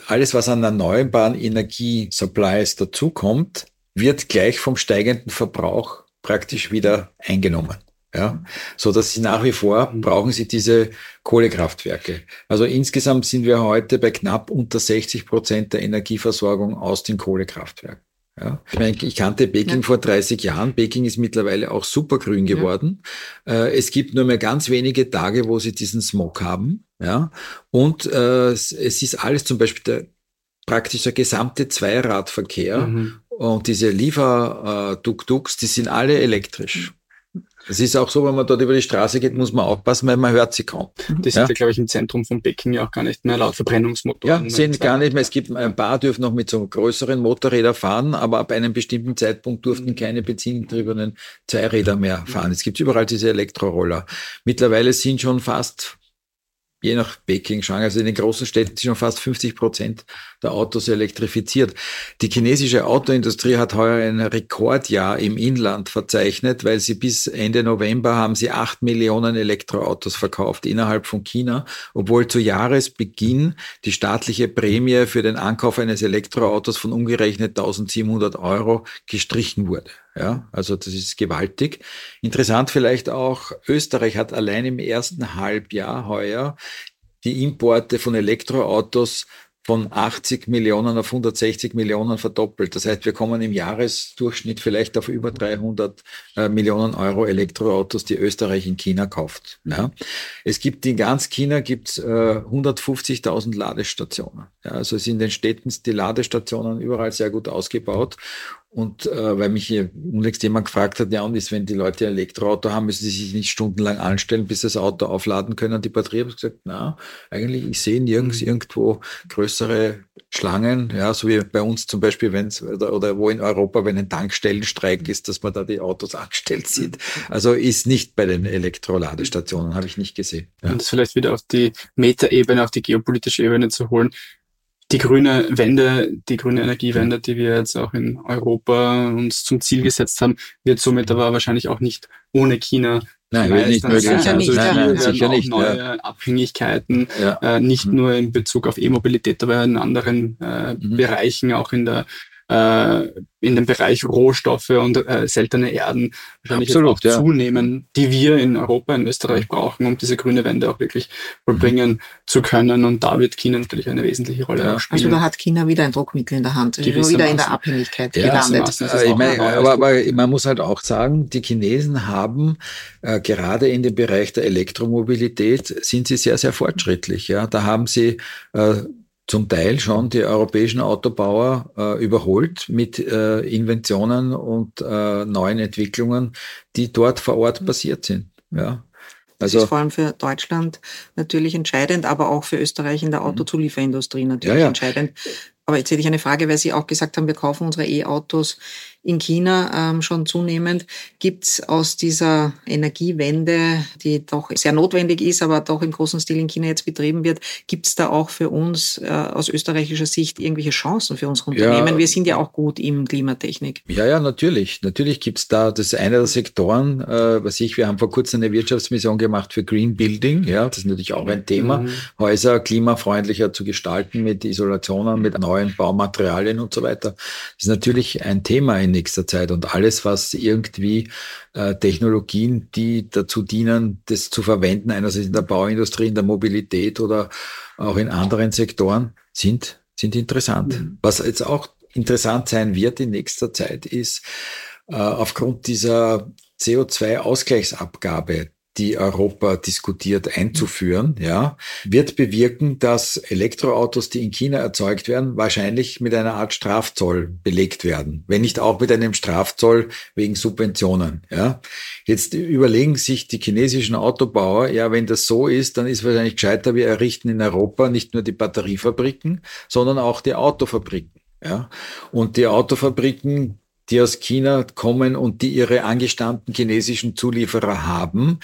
alles, was an erneuerbaren Energie-Supplies dazukommt, wird gleich vom steigenden Verbrauch praktisch wieder eingenommen. Ja, so dass sie nach wie vor brauchen sie diese Kohlekraftwerke. Also insgesamt sind wir heute bei knapp unter 60 Prozent der Energieversorgung aus den Kohlekraftwerken. Ja, ich, meine, ich kannte Peking ja. vor 30 Jahren. Peking ist mittlerweile auch supergrün geworden. Ja. Äh, es gibt nur mehr ganz wenige Tage, wo sie diesen Smog haben. Ja, und äh, es ist alles zum Beispiel der praktisch der gesamte Zweiradverkehr mhm. und diese Liefer-Tuk-Tuks, die sind alle elektrisch. Es ist auch so, wenn man dort über die Straße geht, muss man aufpassen, weil man hört sie kaum. Die sind ja, glaube ich, im Zentrum von Peking ja auch gar nicht mehr laut Verbrennungsmotoren. Ja, sind gar nicht mehr. Es gibt ein paar dürfen noch mit so größeren Motorrädern fahren, aber ab einem bestimmten Zeitpunkt durften mhm. keine benzingetriebenen Zweiräder mehr fahren. Es gibt überall diese Elektroroller. Mittlerweile sind schon fast je nach Peking, Shanghai, also in den großen Städten sind schon fast 50 Prozent der Autos elektrifiziert. Die chinesische Autoindustrie hat heuer ein Rekordjahr im Inland verzeichnet, weil sie bis Ende November haben sie acht Millionen Elektroautos verkauft innerhalb von China, obwohl zu Jahresbeginn die staatliche Prämie für den Ankauf eines Elektroautos von umgerechnet 1700 Euro gestrichen wurde. Ja, also das ist gewaltig. Interessant vielleicht auch, Österreich hat allein im ersten Halbjahr heuer die Importe von Elektroautos von 80 Millionen auf 160 Millionen verdoppelt. Das heißt, wir kommen im Jahresdurchschnitt vielleicht auf über 300 äh, Millionen Euro Elektroautos, die Österreich in China kauft. Ja. Es gibt in ganz China gibt's äh, 150.000 Ladestationen. Ja, also sind in den Städten die Ladestationen überall sehr gut ausgebaut. Und äh, weil mich hier unlängst jemand gefragt hat, ja, und ist, wenn die Leute ein Elektroauto haben, müssen sie sich nicht stundenlang anstellen, bis das Auto aufladen können, die Batterie. habe ich gesagt, na, eigentlich, ich sehe nirgends mhm. irgendwo größere Schlangen, ja, so wie bei uns zum Beispiel, wenn es, oder, oder wo in Europa, wenn ein Tankstellenstreik ist, dass man da die Autos angestellt sieht. Also ist nicht bei den Elektroladestationen, habe ich nicht gesehen. Ja. Und das vielleicht wieder auf die Metaebene, auf die geopolitische Ebene zu holen die grüne Wende, die grüne Energiewende, die wir jetzt auch in Europa uns zum Ziel gesetzt haben, wird somit aber wahrscheinlich auch nicht ohne China Nein, wird nicht möglich. Also nicht, nein, nein, sicher nicht. Neue ja. Abhängigkeiten, ja. äh, nicht mhm. nur in Bezug auf E-Mobilität, aber in anderen äh, mhm. Bereichen, auch in der äh, in dem Bereich Rohstoffe und äh, seltene Erden wahrscheinlich Absolut, auch ja. zunehmen, die wir in Europa, in Österreich brauchen, um diese grüne Wende auch wirklich vollbringen mhm. zu können. Und da wird China natürlich eine wesentliche Rolle ja. spielen. Also da hat China wieder ein Druckmittel in der Hand, ist wieder in der Abhängigkeit ja, gelandet. Äh, ich meine, aber, aber man muss halt auch sagen, die Chinesen haben äh, gerade in dem Bereich der Elektromobilität sind sie sehr, sehr fortschrittlich. Ja, da haben sie äh, zum Teil schon die europäischen Autobauer äh, überholt mit äh, Inventionen und äh, neuen Entwicklungen, die dort vor Ort passiert sind. Ja. Also, das ist vor allem für Deutschland natürlich entscheidend, aber auch für Österreich in der mhm. Autozulieferindustrie natürlich ja, ja. entscheidend. Aber jetzt hätte ich eine Frage, weil Sie auch gesagt haben, wir kaufen unsere E-Autos in China ähm, schon zunehmend. Gibt es aus dieser Energiewende, die doch sehr notwendig ist, aber doch im großen Stil in China jetzt betrieben wird, gibt es da auch für uns äh, aus österreichischer Sicht irgendwelche Chancen für unsere Unternehmen? Ja, wir sind ja auch gut im Klimatechnik. Ja, ja, natürlich. Natürlich gibt es da, das ist einer der Sektoren, äh, was ich, wir haben vor kurzem eine Wirtschaftsmission gemacht für Green Building. Ja, das ist natürlich auch ein Thema, mhm. Häuser klimafreundlicher zu gestalten mit Isolationen, mit neuen Baumaterialien und so weiter. Das ist natürlich ein Thema in nächster Zeit. Und alles, was irgendwie äh, Technologien, die dazu dienen, das zu verwenden, einerseits in der Bauindustrie, in der Mobilität oder auch in anderen Sektoren, sind, sind interessant. Mhm. Was jetzt auch interessant sein wird in nächster Zeit ist, äh, aufgrund dieser CO2-Ausgleichsabgabe, die Europa diskutiert einzuführen, ja, wird bewirken, dass Elektroautos, die in China erzeugt werden, wahrscheinlich mit einer Art Strafzoll belegt werden, wenn nicht auch mit einem Strafzoll wegen Subventionen, ja. Jetzt überlegen sich die chinesischen Autobauer, ja, wenn das so ist, dann ist wahrscheinlich gescheiter, wir errichten in Europa nicht nur die Batteriefabriken, sondern auch die Autofabriken, ja. Und die Autofabriken die aus China kommen und die ihre angestammten chinesischen Zulieferer haben,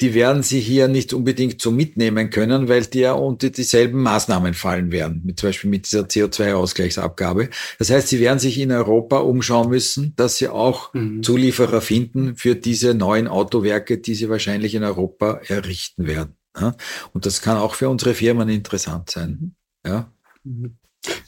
die werden sie hier nicht unbedingt so mitnehmen können, weil die ja unter dieselben Maßnahmen fallen werden, mit, zum Beispiel mit dieser CO2-Ausgleichsabgabe. Das heißt, sie werden sich in Europa umschauen müssen, dass sie auch mhm. Zulieferer finden für diese neuen Autowerke, die sie wahrscheinlich in Europa errichten werden. Und das kann auch für unsere Firmen interessant sein. Ja? Mhm.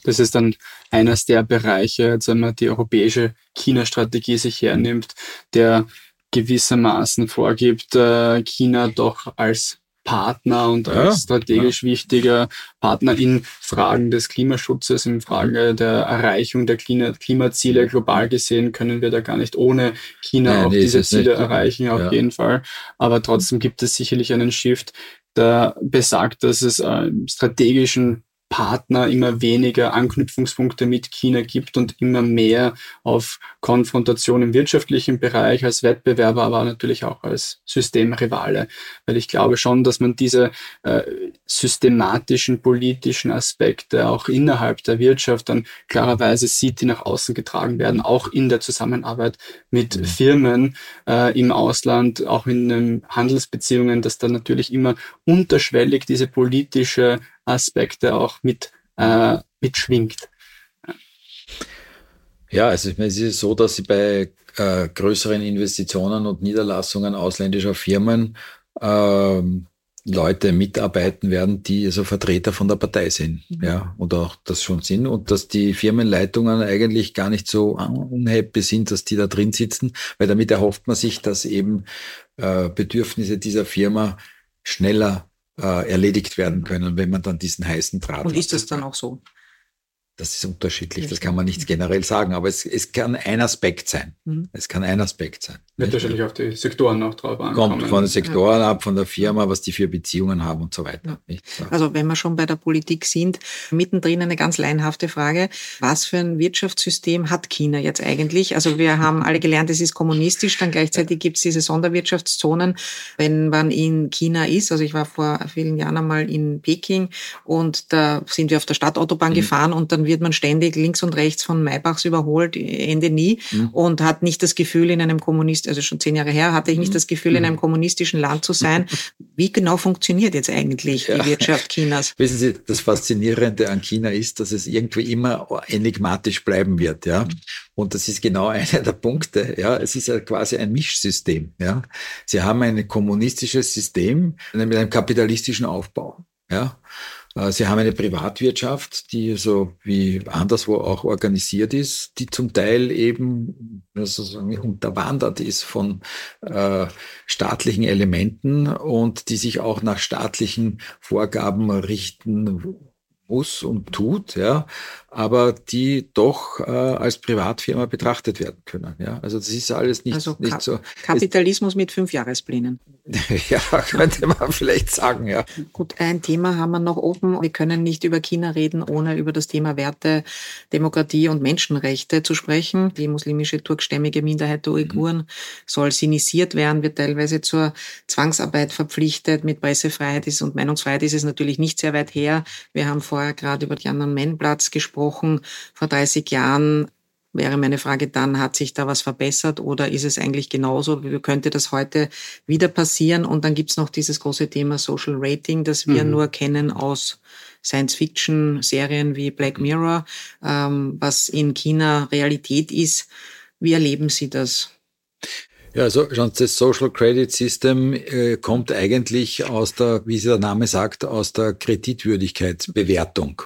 Das ist dann eines der Bereiche, jetzt wenn man die europäische China-Strategie sich hernimmt, der gewissermaßen vorgibt, äh, China doch als Partner und ja, als strategisch ja. wichtiger Partner in Fragen des Klimaschutzes, in Frage der Erreichung der Klimaziele global gesehen, können wir da gar nicht ohne China Nein, auch diese Ziele nicht. erreichen, auf ja. jeden Fall. Aber trotzdem gibt es sicherlich einen Shift, der besagt, dass es äh, strategischen Partner immer weniger Anknüpfungspunkte mit China gibt und immer mehr auf Konfrontation im wirtschaftlichen Bereich als Wettbewerber, aber natürlich auch als Systemrivale. Weil ich glaube schon, dass man diese äh, systematischen politischen Aspekte auch innerhalb der Wirtschaft dann klarerweise sieht, die nach außen getragen werden, auch in der Zusammenarbeit mit mhm. Firmen äh, im Ausland, auch in den Handelsbeziehungen, dass da natürlich immer unterschwellig diese politische Aspekte auch mit äh, mitschwingt. Ja, also ich meine, es ist so, dass sie bei äh, größeren Investitionen und Niederlassungen ausländischer Firmen ähm, Leute mitarbeiten werden, die also Vertreter von der Partei sind, mhm. ja, und auch das schon sind und dass die Firmenleitungen eigentlich gar nicht so unhappy sind, dass die da drin sitzen, weil damit erhofft man sich, dass eben äh, Bedürfnisse dieser Firma schneller äh, erledigt werden können, wenn man dann diesen heißen Draht Und ist das dann auch so? Das ist unterschiedlich, das kann man nicht generell sagen, aber es, es kann ein Aspekt sein. Mhm. Es kann ein Aspekt sein. Wird wahrscheinlich auf die Sektoren noch drauf ankommen. Kommt von den Sektoren ja. ab, von der Firma, was die für Beziehungen haben und so weiter. Ja. Also wenn wir schon bei der Politik sind, mittendrin eine ganz leinhafte Frage. Was für ein Wirtschaftssystem hat China jetzt eigentlich? Also wir haben alle gelernt, es ist kommunistisch, dann gleichzeitig gibt es diese Sonderwirtschaftszonen, wenn man in China ist. Also ich war vor vielen Jahren einmal in Peking und da sind wir auf der Stadtautobahn mhm. gefahren und dann wird man ständig links und rechts von Maybachs überholt, Ende nie, mhm. und hat nicht das Gefühl, in einem Kommunist, also schon zehn Jahre her, hatte ich nicht mhm. das Gefühl, in einem mhm. kommunistischen Land zu sein. [LAUGHS] Wie genau funktioniert jetzt eigentlich die ja. Wirtschaft Chinas? [LAUGHS] Wissen Sie, das Faszinierende an China ist, dass es irgendwie immer enigmatisch bleiben wird, ja. Und das ist genau [LAUGHS] einer der Punkte, ja. Es ist ja quasi ein Mischsystem, ja. Sie haben ein kommunistisches System mit einem kapitalistischen Aufbau, ja. Äh, sie haben eine Privatwirtschaft, die so wie anderswo auch organisiert ist, die zum Teil eben sozusagen unterwandert ist von äh, staatlichen Elementen und die sich auch nach staatlichen Vorgaben richten muss und tut, ja, aber die doch äh, als Privatfirma betrachtet werden können. Ja, also das ist alles nicht, also nicht so. Kapitalismus mit fünf Jahresplänen. [LAUGHS] ja, könnte man vielleicht sagen, ja. Gut, ein Thema haben wir noch oben. Wir können nicht über China reden, ohne über das Thema Werte, Demokratie und Menschenrechte zu sprechen. Die muslimische turkstämmige Minderheit der Uiguren mhm. soll sinisiert werden, wird teilweise zur Zwangsarbeit verpflichtet. Mit Pressefreiheit ist und Meinungsfreiheit ist es natürlich nicht sehr weit her. Wir haben vorher gerade über Tiananmen-Platz gesprochen. Vor 30 Jahren wäre meine Frage dann, hat sich da was verbessert oder ist es eigentlich genauso? Könnte das heute wieder passieren? Und dann gibt's noch dieses große Thema Social Rating, das wir mhm. nur kennen aus Science-Fiction-Serien wie Black Mirror, ähm, was in China Realität ist. Wie erleben Sie das? Ja, also das Social Credit System äh, kommt eigentlich aus der, wie der Name sagt, aus der Kreditwürdigkeitsbewertung.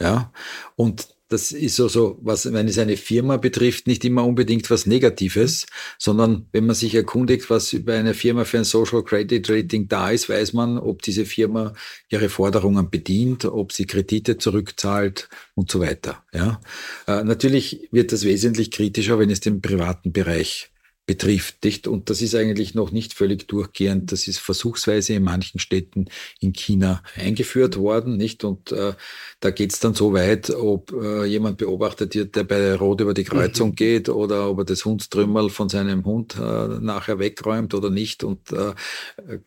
Ja, und das ist so, so was, wenn es eine Firma betrifft, nicht immer unbedingt was Negatives, sondern wenn man sich erkundigt, was über eine Firma für ein Social Credit Rating da ist, weiß man, ob diese Firma ihre Forderungen bedient, ob sie Kredite zurückzahlt und so weiter. Ja, äh, natürlich wird das wesentlich kritischer, wenn es den privaten Bereich betrifft. Nicht? Und das ist eigentlich noch nicht völlig durchgehend. Das ist versuchsweise in manchen Städten in China eingeführt worden. Nicht? Und äh, da geht es dann so weit, ob äh, jemand beobachtet wird, der bei Rot über die Kreuzung mhm. geht oder ob er das Hundstrümmerl von seinem Hund äh, nachher wegräumt oder nicht und äh,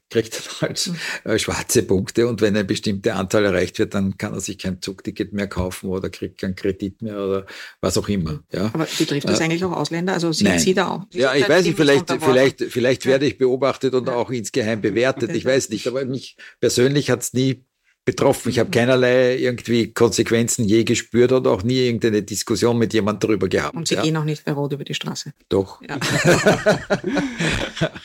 kriegt dann halt mhm. äh, schwarze Punkte. Und wenn eine bestimmte Anzahl erreicht wird, dann kann er sich kein Zugticket mehr kaufen oder kriegt keinen Kredit mehr oder was auch immer. Ja. Aber betrifft das äh, eigentlich auch Ausländer? Also sind Nein. Sie da auch? Ja, ich weiß nicht, vielleicht, vielleicht, vielleicht werde ich beobachtet und auch insgeheim bewertet. Ich weiß nicht, aber [LAUGHS] mich persönlich hat es nie betroffen. Ich habe keinerlei irgendwie Konsequenzen je gespürt und auch nie irgendeine Diskussion mit jemand darüber gehabt. Und Sie ja. gehen auch nicht bei Rot über die Straße. Doch. Ja. [LAUGHS]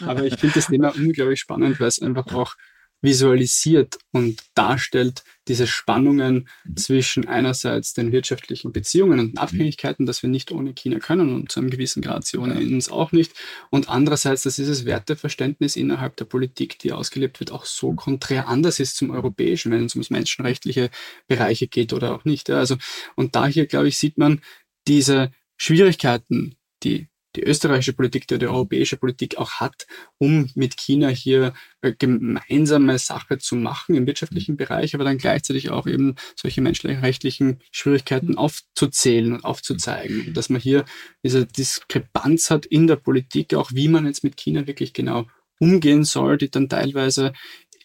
Aber ich finde das Thema unglaublich spannend, weil es einfach auch visualisiert und darstellt diese Spannungen zwischen einerseits den wirtschaftlichen Beziehungen und Abhängigkeiten, dass wir nicht ohne China können und zu einem gewissen Grad sie ohne uns auch nicht. Und andererseits, dass dieses Werteverständnis innerhalb der Politik, die ausgelebt wird, auch so konträr anders ist zum europäischen, wenn es um menschenrechtliche Bereiche geht oder auch nicht. Also, und da hier, glaube ich, sieht man diese Schwierigkeiten, die die österreichische Politik, die, die europäische Politik auch hat, um mit China hier äh, gemeinsame Sache zu machen im wirtschaftlichen Bereich, aber dann gleichzeitig auch eben solche menschenrechtlichen Schwierigkeiten aufzuzählen und aufzuzeigen. Dass man hier diese Diskrepanz hat in der Politik, auch wie man jetzt mit China wirklich genau umgehen soll, die dann teilweise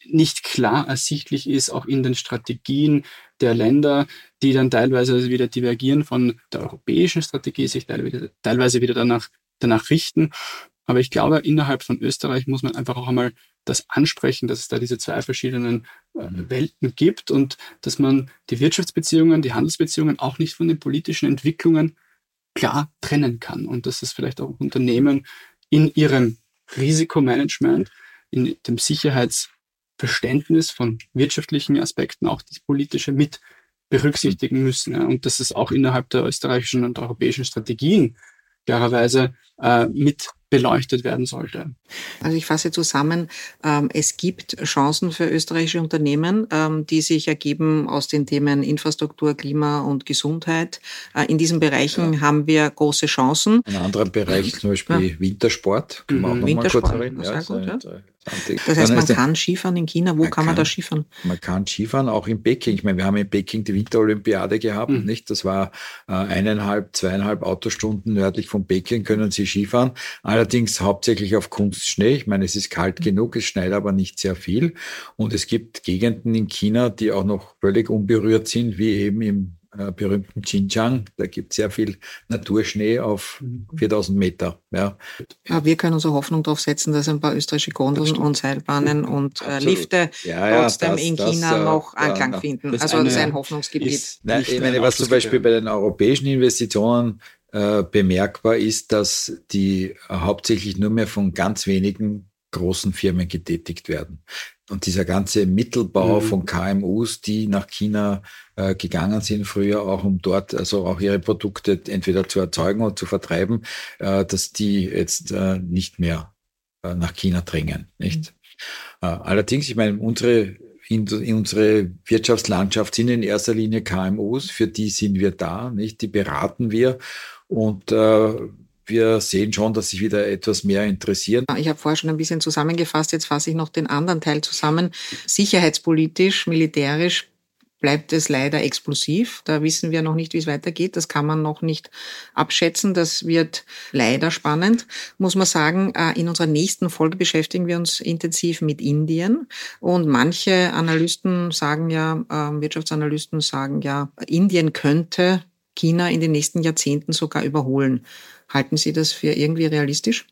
nicht klar ersichtlich ist, auch in den Strategien der Länder, die dann teilweise wieder divergieren von der europäischen Strategie, sich teilweise wieder danach, danach richten. Aber ich glaube, innerhalb von Österreich muss man einfach auch einmal das ansprechen, dass es da diese zwei verschiedenen äh. Welten gibt und dass man die Wirtschaftsbeziehungen, die Handelsbeziehungen auch nicht von den politischen Entwicklungen klar trennen kann und dass es vielleicht auch Unternehmen in ihrem Risikomanagement, in dem Sicherheitsverständnis von wirtschaftlichen Aspekten auch das politische mit berücksichtigen müssen. Ja. Und dass es auch innerhalb der österreichischen und europäischen Strategien klarerweise äh, mit beleuchtet werden sollte. Also ich fasse zusammen, ähm, es gibt Chancen für österreichische Unternehmen, ähm, die sich ergeben aus den Themen Infrastruktur, Klima und Gesundheit. Äh, in diesen Bereichen ja. haben wir große Chancen. Ein anderer Bereich zum Beispiel ja. Wintersport. Können wir auch noch Wintersport, mal kurz reden. Ja, gut, ja. Das heißt, man kann Skifahren in China. Wo kann, kann, man da Skifahren? Man kann Skifahren, auch in Peking. Ich meine, wir haben in Peking die Winterolympiade gehabt, mhm. nicht? Das war äh, eineinhalb, zweieinhalb Autostunden nördlich von Peking können Sie Skifahren. Allerdings hauptsächlich auf Kunstschnee. Ich meine, es ist kalt mhm. genug, es schneit aber nicht sehr viel. Und es gibt Gegenden in China, die auch noch völlig unberührt sind, wie eben im äh, berühmten Xinjiang. Da gibt es sehr viel Naturschnee auf 4000 Meter. Ja. ja wir können unsere Hoffnung darauf setzen, dass ein paar österreichische Gondeln und Seilbahnen und äh, Lifte ja, ja, trotzdem das, in China das, noch Anklang finden. Das also das ist ein Hoffnungsgebiet. Nein, ich meine, was zum Beispiel bei den europäischen Investitionen äh, bemerkbar ist, dass die hauptsächlich nur mehr von ganz wenigen großen Firmen getätigt werden. Und dieser ganze Mittelbau mhm. von KMUs, die nach China äh, gegangen sind früher, auch um dort also auch ihre Produkte entweder zu erzeugen oder zu vertreiben, äh, dass die jetzt äh, nicht mehr äh, nach China drängen. Nicht? Mhm. Äh, allerdings, ich meine, unsere in, in unsere Wirtschaftslandschaft sind in erster Linie KMUs, für die sind wir da, nicht? Die beraten wir und äh, wir sehen schon, dass sich wieder etwas mehr interessieren. Ich habe vorher schon ein bisschen zusammengefasst, jetzt fasse ich noch den anderen Teil zusammen. Sicherheitspolitisch, militärisch bleibt es leider explosiv. Da wissen wir noch nicht, wie es weitergeht. Das kann man noch nicht abschätzen. Das wird leider spannend, muss man sagen. Äh, in unserer nächsten Folge beschäftigen wir uns intensiv mit Indien. Und manche Analysten sagen ja, ähm, Wirtschaftsanalysten sagen ja, Indien könnte China in den nächsten Jahrzehnten sogar überholen. Halten Sie das für irgendwie realistisch?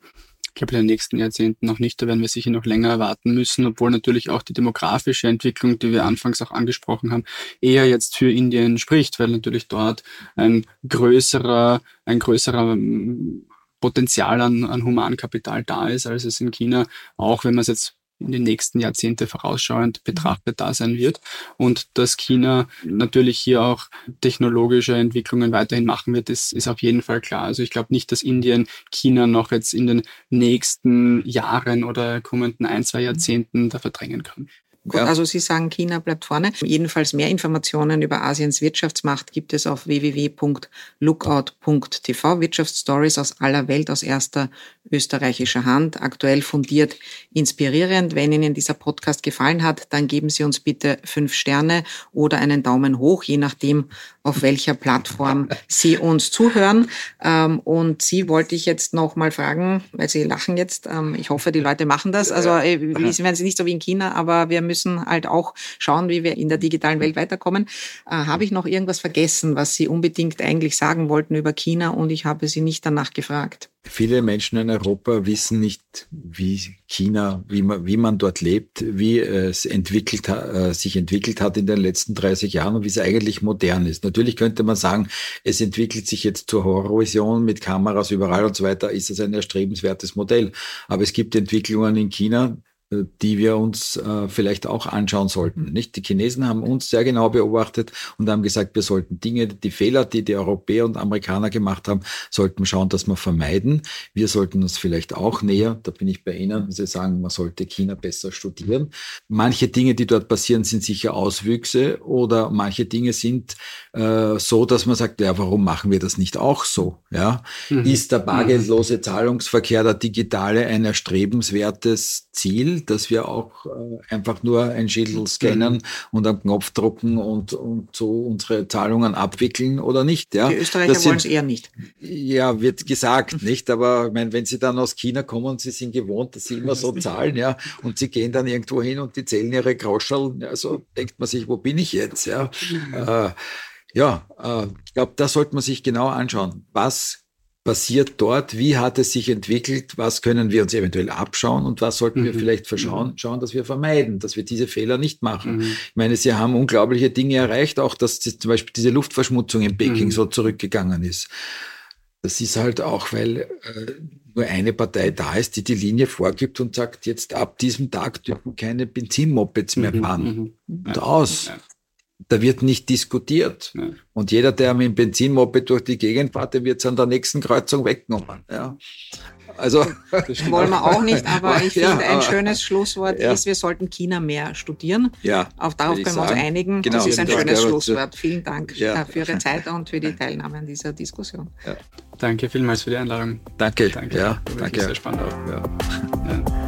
Ich glaube, in den nächsten Jahrzehnten noch nicht. Da werden wir sicher noch länger erwarten müssen, obwohl natürlich auch die demografische Entwicklung, die wir anfangs auch angesprochen haben, eher jetzt für Indien spricht, weil natürlich dort ein größerer, ein größerer ähm, Potenzial an, an Humankapital da ist, als es in China, auch wenn man es jetzt in den nächsten Jahrzehnte vorausschauend betrachtet da sein wird und dass China natürlich hier auch technologische Entwicklungen weiterhin machen wird, ist, ist auf jeden Fall klar. Also ich glaube nicht, dass Indien China noch jetzt in den nächsten Jahren oder kommenden ein, zwei Jahrzehnten da verdrängen kann. Gut, ja. also Sie sagen, China bleibt vorne. Jedenfalls mehr Informationen über Asiens Wirtschaftsmacht gibt es auf www.lookout.tv. Wirtschaftsstories aus aller Welt aus erster österreichischer Hand. Aktuell fundiert, inspirierend. Wenn Ihnen dieser Podcast gefallen hat, dann geben Sie uns bitte fünf Sterne oder einen Daumen hoch, je nachdem, auf welcher Plattform Sie uns zuhören. Ähm, und Sie wollte ich jetzt noch mal fragen, weil Sie lachen jetzt. Ähm, ich hoffe, die Leute machen das. Also, äh, Sie werden Sie nicht so wie in China, aber wir müssen halt auch schauen, wie wir in der digitalen Welt weiterkommen. Äh, habe ich noch irgendwas vergessen, was Sie unbedingt eigentlich sagen wollten über China und ich habe Sie nicht danach gefragt? Viele Menschen in Europa wissen nicht, wie China, wie man, wie man dort lebt, wie es entwickelt, äh, sich entwickelt hat in den letzten 30 Jahren und wie es eigentlich modern ist. Natürlich könnte man sagen, es entwickelt sich jetzt zur Horrorvision mit Kameras überall und so weiter, ist es ein erstrebenswertes Modell. Aber es gibt Entwicklungen in China, die wir uns äh, vielleicht auch anschauen sollten. Nicht? Die Chinesen haben uns sehr genau beobachtet und haben gesagt, wir sollten Dinge, die Fehler, die die Europäer und Amerikaner gemacht haben, sollten schauen, dass wir vermeiden. Wir sollten uns vielleicht auch näher, da bin ich bei Ihnen, Sie sagen, man sollte China besser studieren. Manche Dinge, die dort passieren, sind sicher Auswüchse oder manche Dinge sind äh, so, dass man sagt, ja, warum machen wir das nicht auch so? Ja? Mhm. Ist der bargeldlose Zahlungsverkehr, der digitale, ein erstrebenswertes Ziel? Dass wir auch äh, einfach nur ein Schädel scannen mhm. und am Knopf drucken und, und so unsere Zahlungen abwickeln oder nicht. Ja? Die Österreicher wollen es eher nicht. Ja, wird gesagt, [LAUGHS] nicht? Aber ich meine, wenn sie dann aus China kommen und sie sind gewohnt, dass sie immer so zahlen, ja, und sie gehen dann irgendwo hin und die zählen ihre Groschel, also denkt man sich, wo bin ich jetzt? Ja, äh, ja äh, ich glaube, da sollte man sich genau anschauen. Was passiert dort? Wie hat es sich entwickelt? Was können wir uns eventuell abschauen und was sollten wir mhm. vielleicht verschauen, mhm. schauen, dass wir vermeiden, dass wir diese Fehler nicht machen? Mhm. Ich meine, sie haben unglaubliche Dinge erreicht, auch dass die, zum Beispiel diese Luftverschmutzung in Peking mhm. so zurückgegangen ist. Das ist halt auch, weil äh, nur eine Partei da ist, die die Linie vorgibt und sagt, jetzt ab diesem Tag dürfen keine Benzinmopeds mehr mhm. fahren. Mhm. Und aus. Ja da wird nicht diskutiert. Ja. Und jeder, der mit dem Benzinmoped durch die Gegend fährt, der wird es an der nächsten Kreuzung weggenommen. Ja. Also wollen wir auch nicht, aber [LAUGHS] ich ja, finde ein schönes Schlusswort ja. ist, wir sollten China mehr studieren. Ja, Auch darauf können wir uns einigen. Genau, das ist ein schönes Schlusswort. Vielen Dank ja. Äh, für Ihre Zeit und für die Teilnahme an dieser Diskussion. Danke vielmals für die Einladung. Danke. Danke. Ja, danke. Sehr spannend auch. Ja.